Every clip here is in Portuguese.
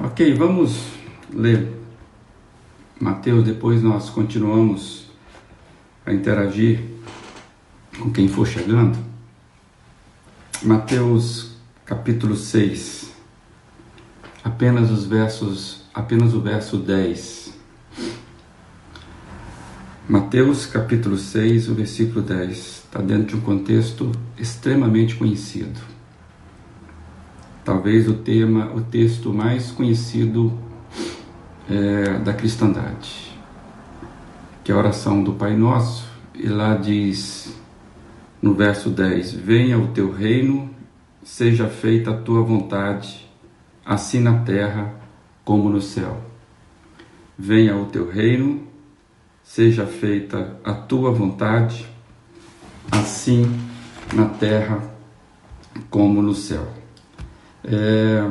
Ok, vamos ler Mateus, depois nós continuamos a interagir com quem for chegando. Mateus capítulo 6, apenas os versos, apenas o verso 10. Mateus capítulo 6, o versículo 10, está dentro de um contexto extremamente conhecido talvez o tema, o texto mais conhecido é, da cristandade, que é a oração do Pai Nosso, e lá diz no verso 10: Venha o teu reino, seja feita a tua vontade, assim na terra como no céu. Venha o teu reino, seja feita a tua vontade, assim na terra como no céu. É,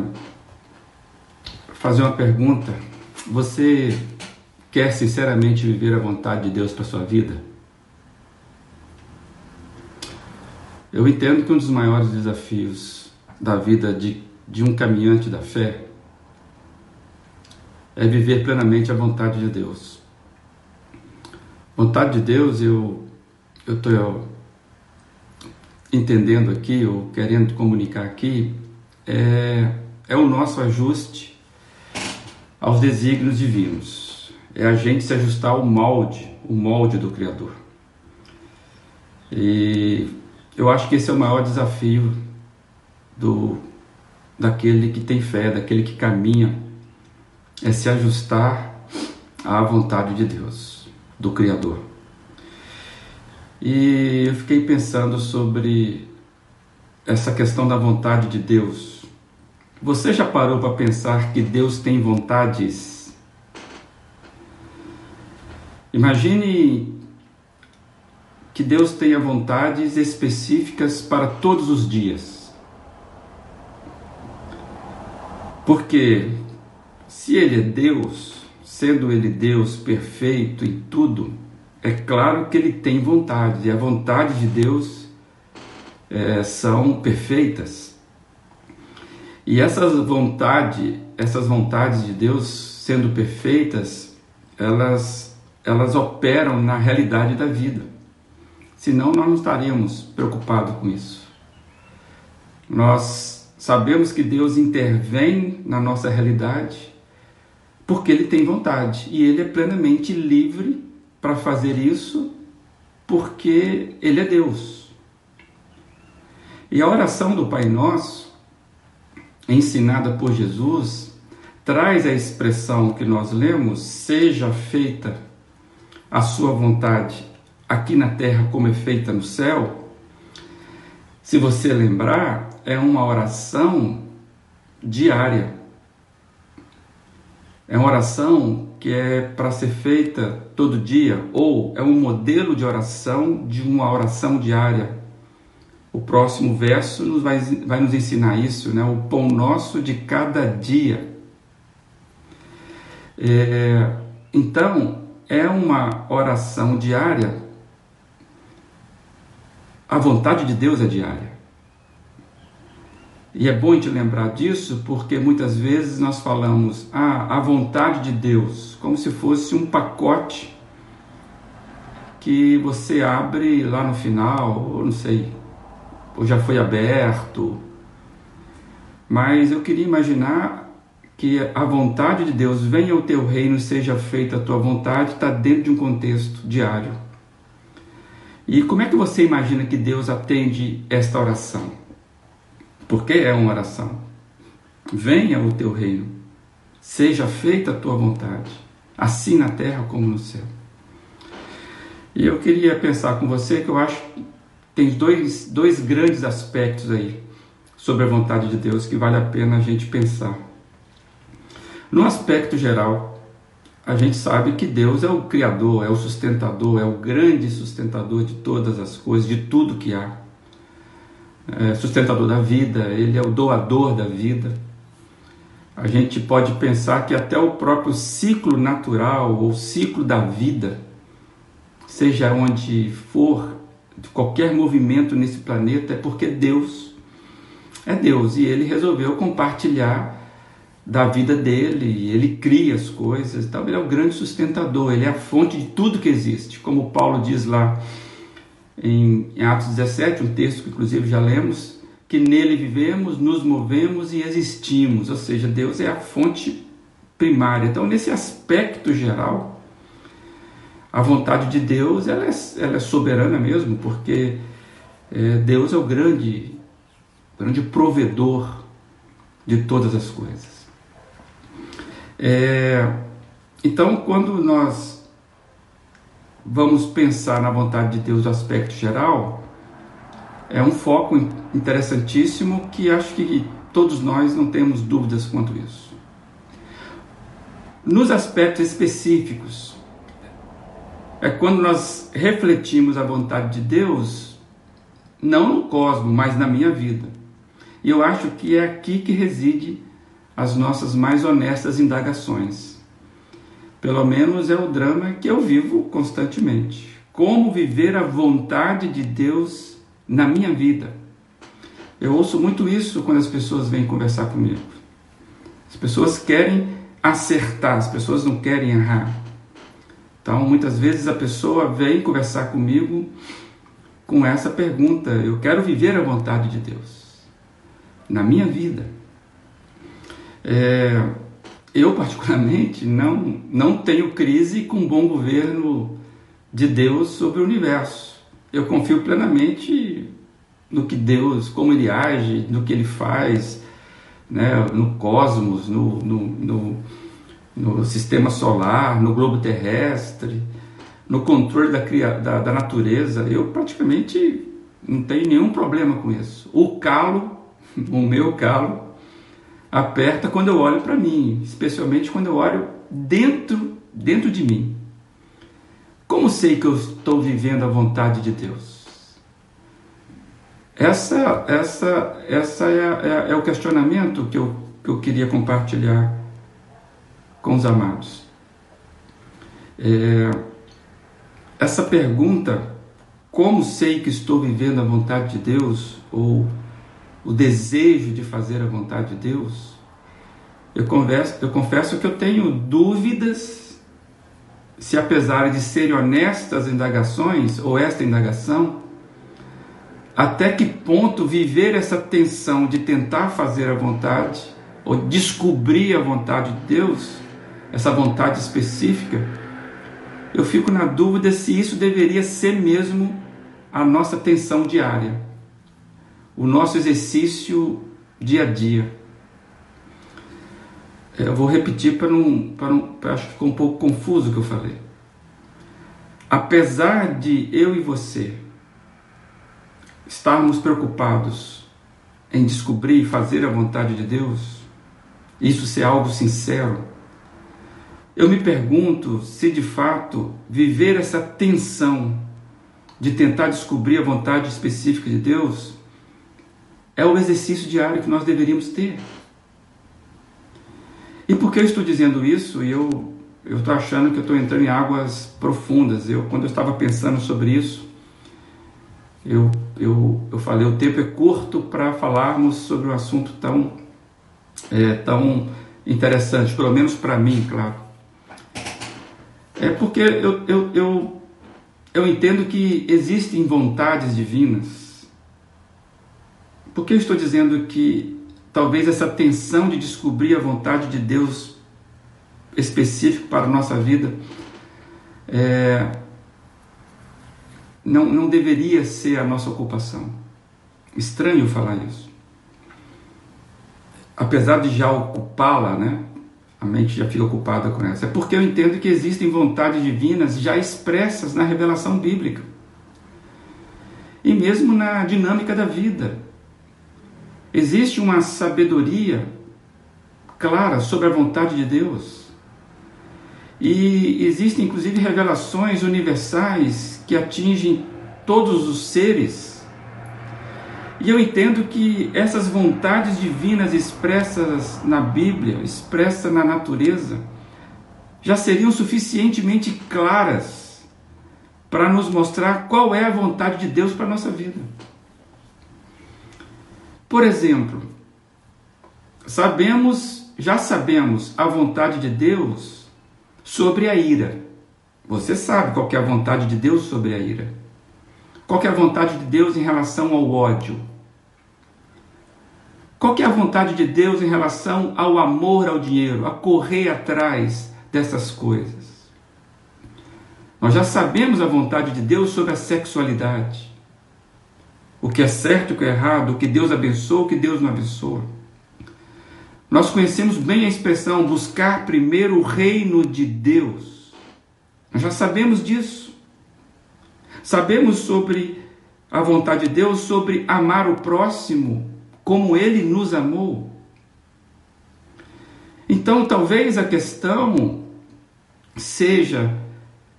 fazer uma pergunta: você quer sinceramente viver a vontade de Deus para sua vida? Eu entendo que um dos maiores desafios da vida de, de um caminhante da fé é viver plenamente a vontade de Deus. Vontade de Deus, eu estou entendendo aqui, ou querendo comunicar aqui, é, é o nosso ajuste aos desígnios divinos. É a gente se ajustar ao molde, o molde do Criador. E eu acho que esse é o maior desafio do daquele que tem fé, daquele que caminha, é se ajustar à vontade de Deus, do Criador. E eu fiquei pensando sobre essa questão da vontade de Deus você já parou para pensar que Deus tem vontades? Imagine que Deus tenha vontades específicas para todos os dias. Porque se Ele é Deus, sendo Ele Deus perfeito em tudo, é claro que Ele tem vontades, e a vontade de Deus é, são perfeitas. E essas vontades, essas vontades de Deus sendo perfeitas, elas, elas operam na realidade da vida. Senão nós não estaríamos preocupados com isso. Nós sabemos que Deus intervém na nossa realidade porque Ele tem vontade e Ele é plenamente livre para fazer isso porque Ele é Deus. E a oração do Pai Nosso ensinada por Jesus traz a expressão que nós lemos: seja feita a sua vontade aqui na terra como é feita no céu. Se você lembrar, é uma oração diária. É uma oração que é para ser feita todo dia, ou é um modelo de oração de uma oração diária o próximo verso nos vai, vai nos ensinar isso, né? O pão nosso de cada dia. É, então, é uma oração diária. A vontade de Deus é diária. E é bom gente lembrar disso porque muitas vezes nós falamos ah, a vontade de Deus, como se fosse um pacote que você abre lá no final, ou não sei, ou já foi aberto. Mas eu queria imaginar que a vontade de Deus venha ao teu reino, seja feita a tua vontade, está dentro de um contexto diário. E como é que você imagina que Deus atende esta oração? Porque é uma oração. Venha o teu reino, seja feita a tua vontade, assim na terra como no céu. E eu queria pensar com você que eu acho tem dois, dois grandes aspectos aí sobre a vontade de Deus que vale a pena a gente pensar. No aspecto geral, a gente sabe que Deus é o Criador, é o sustentador, é o grande sustentador de todas as coisas, de tudo que há. É sustentador da vida, Ele é o doador da vida. A gente pode pensar que até o próprio ciclo natural ou ciclo da vida, seja onde for, de qualquer movimento nesse planeta é porque Deus é Deus e ele resolveu compartilhar da vida dele, ele cria as coisas, então ele é o grande sustentador, ele é a fonte de tudo que existe, como Paulo diz lá em, em Atos 17, um texto que inclusive já lemos, que nele vivemos, nos movemos e existimos, ou seja, Deus é a fonte primária. Então, nesse aspecto geral, a vontade de Deus ela é, ela é soberana mesmo, porque é, Deus é o grande, grande provedor de todas as coisas. É, então, quando nós vamos pensar na vontade de Deus no aspecto geral, é um foco interessantíssimo que acho que todos nós não temos dúvidas quanto isso. Nos aspectos específicos, é quando nós refletimos a vontade de Deus, não no cosmos, mas na minha vida. E eu acho que é aqui que reside as nossas mais honestas indagações. Pelo menos é o drama que eu vivo constantemente. Como viver a vontade de Deus na minha vida? Eu ouço muito isso quando as pessoas vêm conversar comigo. As pessoas querem acertar, as pessoas não querem errar. Então, muitas vezes a pessoa vem conversar comigo com essa pergunta: eu quero viver a vontade de Deus na minha vida. É, eu, particularmente, não, não tenho crise com o bom governo de Deus sobre o universo. Eu confio plenamente no que Deus, como Ele age, no que Ele faz, né, no cosmos, no, no, no, no sistema solar, no globo terrestre, no controle da, da, da natureza. Eu praticamente não tenho nenhum problema com isso. O calo, o meu calo, aperta quando eu olho para mim, especialmente quando eu olho dentro, dentro de mim. Como sei que eu estou vivendo a vontade de Deus? Essa, essa, essa é, é, é o questionamento que eu, que eu queria compartilhar com os amados. É, essa pergunta, como sei que estou vivendo a vontade de Deus, ou o desejo de fazer a vontade de Deus, eu, converso, eu confesso que eu tenho dúvidas se, apesar de serem honestas as indagações, ou esta indagação, até que ponto viver essa tensão de tentar fazer a vontade, ou descobrir a vontade de Deus, essa vontade específica, eu fico na dúvida se isso deveria ser mesmo a nossa tensão diária o nosso exercício dia a dia. É, eu vou repetir para não, para não acho que ficou um pouco confuso o que eu falei. Apesar de eu e você estarmos preocupados em descobrir e fazer a vontade de Deus, isso ser algo sincero, eu me pergunto se de fato viver essa tensão de tentar descobrir a vontade específica de Deus é o exercício diário que nós deveríamos ter. E por que eu estou dizendo isso? E eu eu estou achando que eu estou entrando em águas profundas. Eu quando eu estava pensando sobre isso, eu eu, eu falei o tempo é curto para falarmos sobre um assunto tão é, tão interessante, pelo menos para mim, claro. É porque eu, eu, eu, eu entendo que existem vontades divinas por que eu estou dizendo que talvez essa tensão de descobrir a vontade de Deus específico para a nossa vida é, não, não deveria ser a nossa ocupação? Estranho falar isso. Apesar de já ocupá-la, né? A mente já fica ocupada com essa. É porque eu entendo que existem vontades divinas já expressas na revelação bíblica. E mesmo na dinâmica da vida. Existe uma sabedoria clara sobre a vontade de Deus. E existem inclusive revelações universais que atingem todos os seres. E eu entendo que essas vontades divinas expressas na Bíblia, expressas na natureza, já seriam suficientemente claras para nos mostrar qual é a vontade de Deus para a nossa vida. Por exemplo, sabemos já sabemos a vontade de Deus sobre a ira. Você sabe qual é a vontade de Deus sobre a ira. Qual é a vontade de Deus em relação ao ódio? Qual é a vontade de Deus em relação ao amor ao dinheiro, a correr atrás dessas coisas? Nós já sabemos a vontade de Deus sobre a sexualidade. O que é certo, o que é errado, o que Deus abençoa, o que Deus não abençoa. Nós conhecemos bem a expressão buscar primeiro o reino de Deus. Nós já sabemos disso. Sabemos sobre a vontade de Deus, sobre amar o próximo como ele nos amou. Então, talvez a questão seja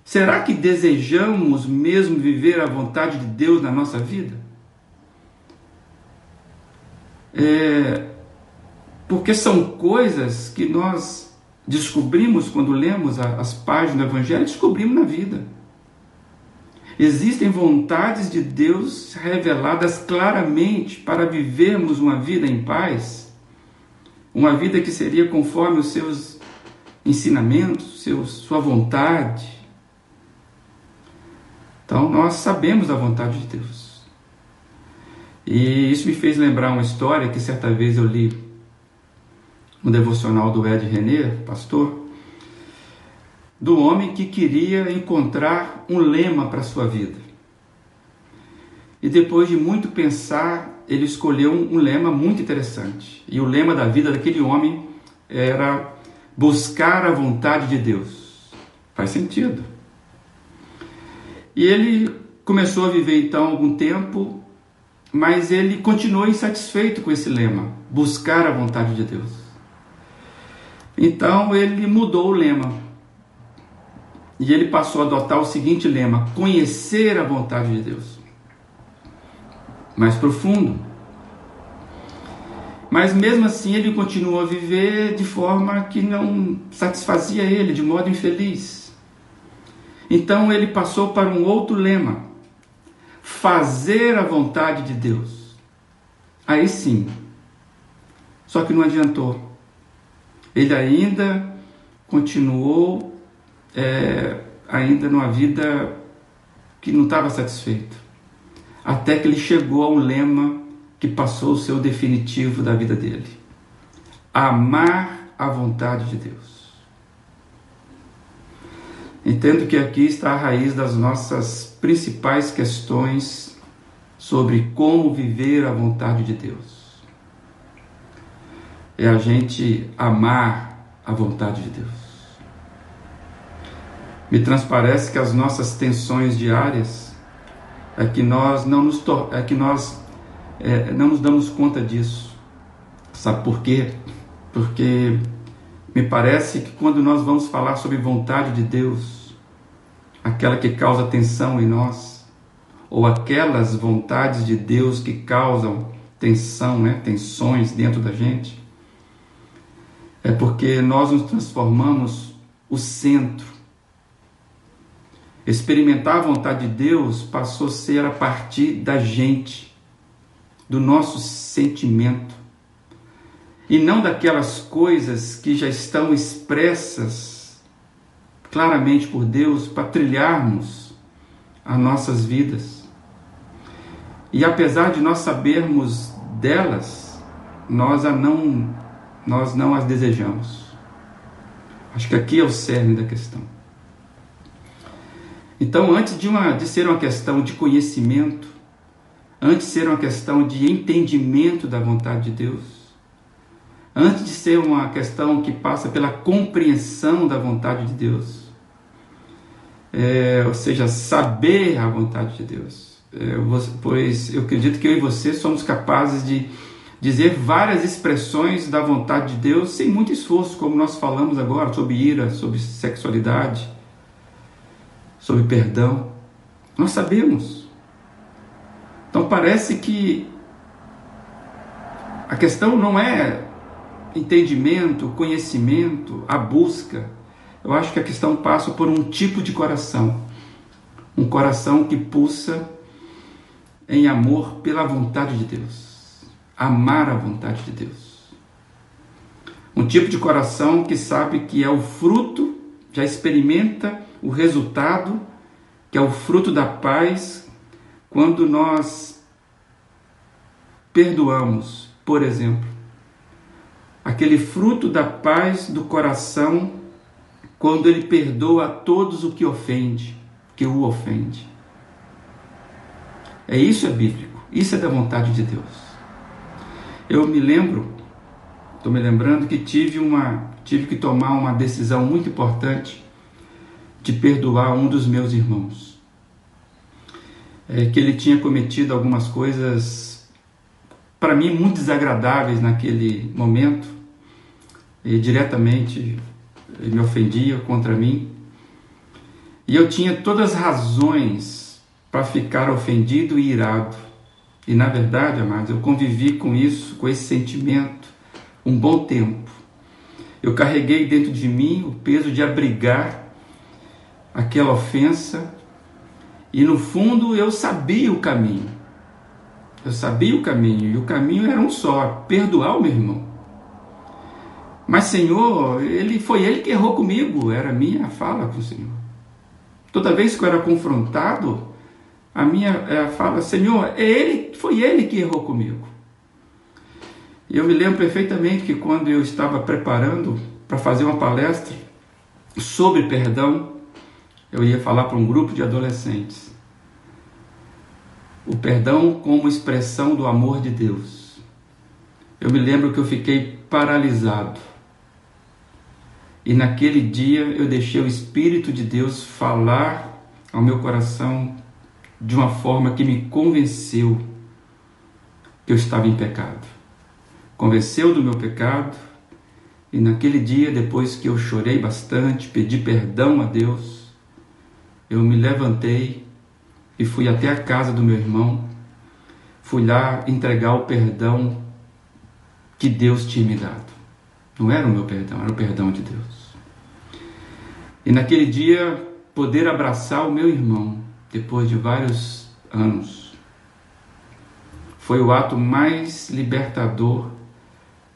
Será que desejamos mesmo viver a vontade de Deus na nossa vida? É, porque são coisas que nós descobrimos quando lemos as páginas do Evangelho, descobrimos na vida. Existem vontades de Deus reveladas claramente para vivermos uma vida em paz, uma vida que seria conforme os seus ensinamentos, sua vontade. Então nós sabemos da vontade de Deus. E isso me fez lembrar uma história que certa vez eu li no devocional do Ed René, pastor, do homem que queria encontrar um lema para sua vida. E depois de muito pensar, ele escolheu um, um lema muito interessante. E o lema da vida daquele homem era buscar a vontade de Deus. Faz sentido. E ele começou a viver então algum tempo, mas ele continuou insatisfeito com esse lema, buscar a vontade de Deus. Então ele mudou o lema. E ele passou a adotar o seguinte lema: conhecer a vontade de Deus. Mais profundo. Mas mesmo assim ele continuou a viver de forma que não satisfazia ele, de modo infeliz. Então ele passou para um outro lema: fazer a vontade de Deus. Aí sim. Só que não adiantou. Ele ainda continuou é, ainda numa vida que não estava satisfeito. Até que ele chegou a um lema que passou o seu definitivo da vida dele: amar a vontade de Deus. Entendo que aqui está a raiz das nossas principais questões sobre como viver a vontade de Deus. É a gente amar a vontade de Deus. Me transparece que as nossas tensões diárias é que nós não nos, é que nós, é, não nos damos conta disso. Sabe por quê? Porque me parece que quando nós vamos falar sobre vontade de Deus, aquela que causa tensão em nós, ou aquelas vontades de Deus que causam tensão, né, tensões dentro da gente, é porque nós nos transformamos o centro. Experimentar a vontade de Deus passou a ser a partir da gente, do nosso sentimento, e não daquelas coisas que já estão expressas claramente por Deus para trilharmos as nossas vidas. E apesar de nós sabermos delas, nós a não nós não as desejamos. Acho que aqui é o cerne da questão. Então, antes de, uma, de ser uma questão de conhecimento, antes de ser uma questão de entendimento da vontade de Deus, antes de ser uma questão que passa pela compreensão da vontade de Deus, é, ou seja, saber a vontade de Deus. É, pois eu acredito que eu e você somos capazes de dizer várias expressões da vontade de Deus sem muito esforço, como nós falamos agora sobre ira, sobre sexualidade, sobre perdão. Nós sabemos. Então parece que a questão não é entendimento, conhecimento, a busca eu acho que a questão passa por um tipo de coração. Um coração que pulsa em amor pela vontade de Deus. Amar a vontade de Deus. Um tipo de coração que sabe que é o fruto, já experimenta o resultado, que é o fruto da paz, quando nós perdoamos, por exemplo. Aquele fruto da paz do coração, quando ele perdoa a todos o que ofende, que o ofende. É isso é bíblico, isso é da vontade de Deus. Eu me lembro, estou me lembrando que tive uma, tive que tomar uma decisão muito importante de perdoar um dos meus irmãos. É, que ele tinha cometido algumas coisas para mim muito desagradáveis naquele momento e diretamente ele me ofendia contra mim. E eu tinha todas as razões para ficar ofendido e irado. E na verdade, amados, eu convivi com isso, com esse sentimento, um bom tempo. Eu carreguei dentro de mim o peso de abrigar aquela ofensa e no fundo eu sabia o caminho. Eu sabia o caminho e o caminho era um só: perdoar o meu irmão. Mas, Senhor, ele foi ele que errou comigo, era a minha fala com o Senhor. Toda vez que eu era confrontado, a minha é, fala, Senhor, é ele, foi ele que errou comigo. E eu me lembro perfeitamente que quando eu estava preparando para fazer uma palestra sobre perdão, eu ia falar para um grupo de adolescentes. O perdão como expressão do amor de Deus. Eu me lembro que eu fiquei paralisado. E naquele dia eu deixei o Espírito de Deus falar ao meu coração de uma forma que me convenceu que eu estava em pecado. Convenceu do meu pecado, e naquele dia, depois que eu chorei bastante, pedi perdão a Deus, eu me levantei e fui até a casa do meu irmão, fui lá entregar o perdão que Deus tinha me dado. Não era o meu perdão, era o perdão de Deus. E naquele dia, poder abraçar o meu irmão, depois de vários anos. Foi o ato mais libertador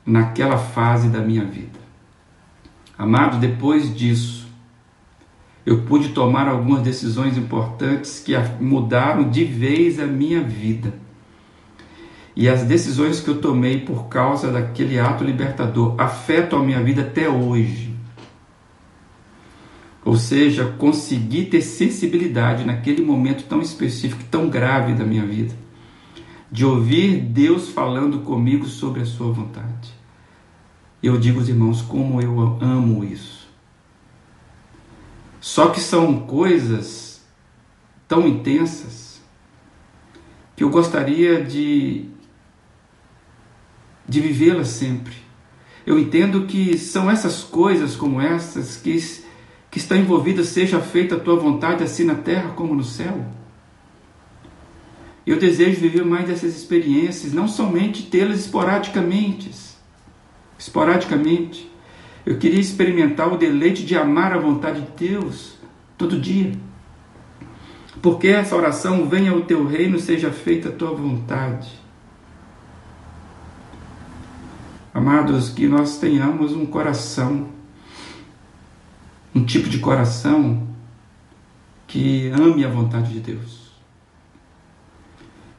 naquela fase da minha vida. Amado, depois disso, eu pude tomar algumas decisões importantes que mudaram de vez a minha vida. E as decisões que eu tomei por causa daquele ato libertador afetam a minha vida até hoje. Ou seja, consegui ter sensibilidade naquele momento tão específico, tão grave da minha vida, de ouvir Deus falando comigo sobre a sua vontade. Eu digo irmãos como eu amo isso. Só que são coisas tão intensas que eu gostaria de de vivê-las sempre. Eu entendo que são essas coisas como essas que que está envolvida, seja feita a tua vontade, assim na terra como no céu. Eu desejo viver mais dessas experiências, não somente tê-las esporadicamente. Esporadicamente. Eu queria experimentar o deleite de amar a vontade de Deus todo dia. Porque essa oração venha o teu reino, seja feita a tua vontade. Amados, que nós tenhamos um coração um tipo de coração que ame a vontade de Deus.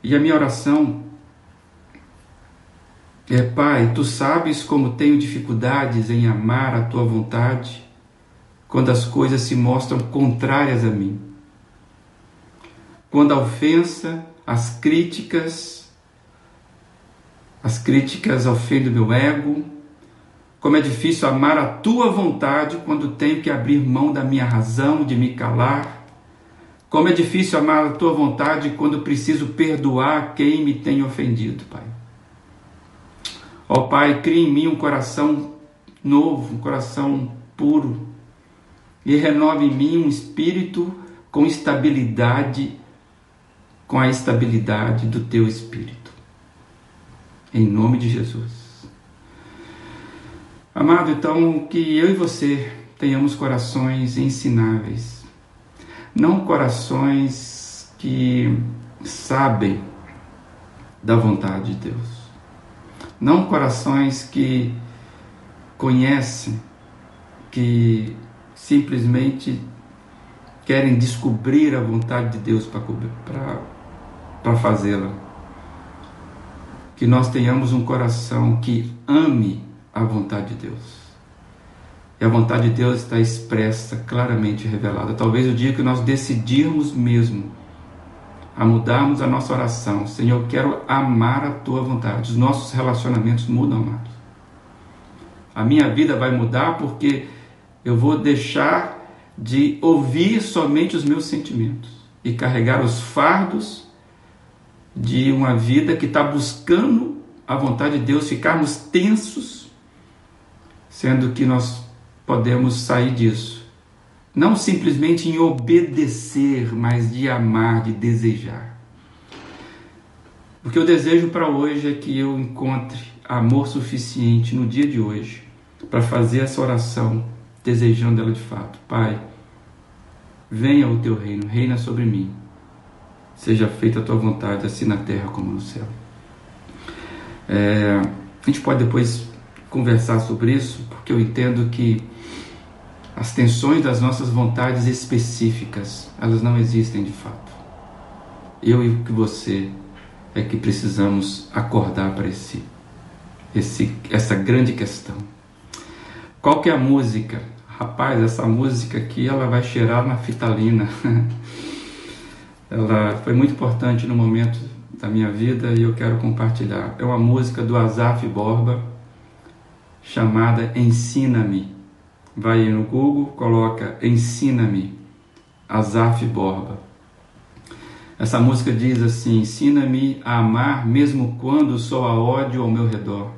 E a minha oração é: Pai, tu sabes como tenho dificuldades em amar a tua vontade quando as coisas se mostram contrárias a mim. Quando a ofensa, as críticas, as críticas ofendem meu ego, como é difícil amar a tua vontade quando tenho que abrir mão da minha razão de me calar. Como é difícil amar a tua vontade quando preciso perdoar quem me tem ofendido, Pai. Ó Pai, cria em mim um coração novo, um coração puro, e renove em mim um espírito com estabilidade, com a estabilidade do teu espírito. Em nome de Jesus. Amado, então que eu e você tenhamos corações ensináveis, não corações que sabem da vontade de Deus, não corações que conhecem, que simplesmente querem descobrir a vontade de Deus para fazê-la. Que nós tenhamos um coração que ame a vontade de Deus. E a vontade de Deus está expressa, claramente revelada. Talvez o dia que nós decidirmos mesmo a mudarmos a nossa oração, Senhor, eu quero amar a tua vontade. Os nossos relacionamentos mudam, amados. A minha vida vai mudar porque eu vou deixar de ouvir somente os meus sentimentos e carregar os fardos de uma vida que está buscando a vontade de Deus, ficarmos tensos, sendo que nós podemos sair disso. Não simplesmente em obedecer, mas de amar, de desejar. O que eu desejo para hoje é que eu encontre amor suficiente no dia de hoje para fazer essa oração desejando ela de fato. Pai, venha o teu reino, reina sobre mim. Seja feita a tua vontade, assim na terra como no céu. É, a gente pode depois conversar sobre isso, porque eu entendo que as tensões das nossas vontades específicas, elas não existem de fato. Eu e você é que precisamos acordar para esse, esse, essa grande questão. Qual que é a música Rapaz, essa música aqui ela vai cheirar na fitalina. ela foi muito importante no momento da minha vida e eu quero compartilhar. É uma música do Azaf Borba chamada Ensina-me. Vai no Google, coloca Ensina-me, Azaf Borba. Essa música diz assim: Ensina-me a amar mesmo quando só há ódio ao meu redor,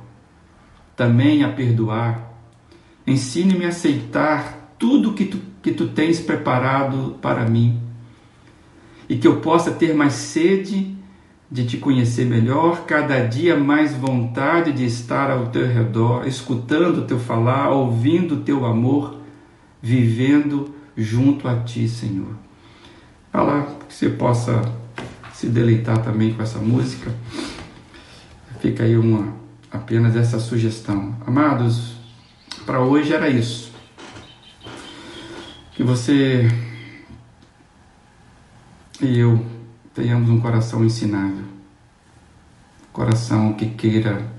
também a perdoar. Ensine-me a aceitar tudo que tu, que tu tens preparado para mim. E que eu possa ter mais sede de te conhecer melhor, cada dia mais vontade de estar ao teu redor, escutando o teu falar, ouvindo o teu amor, vivendo junto a ti, Senhor. Fala que você possa se deleitar também com essa música. Fica aí uma apenas essa sugestão. Amados, para hoje era isso. Que você e eu tenhamos um coração ensinável, coração que queira,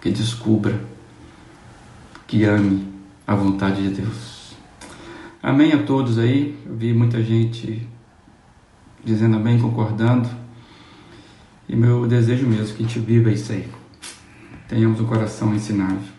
que descubra, que ame a vontade de Deus. Amém a todos aí. Eu vi muita gente dizendo amém, concordando. E meu desejo mesmo que a gente viva isso aí. Tenhamos um coração ensinável.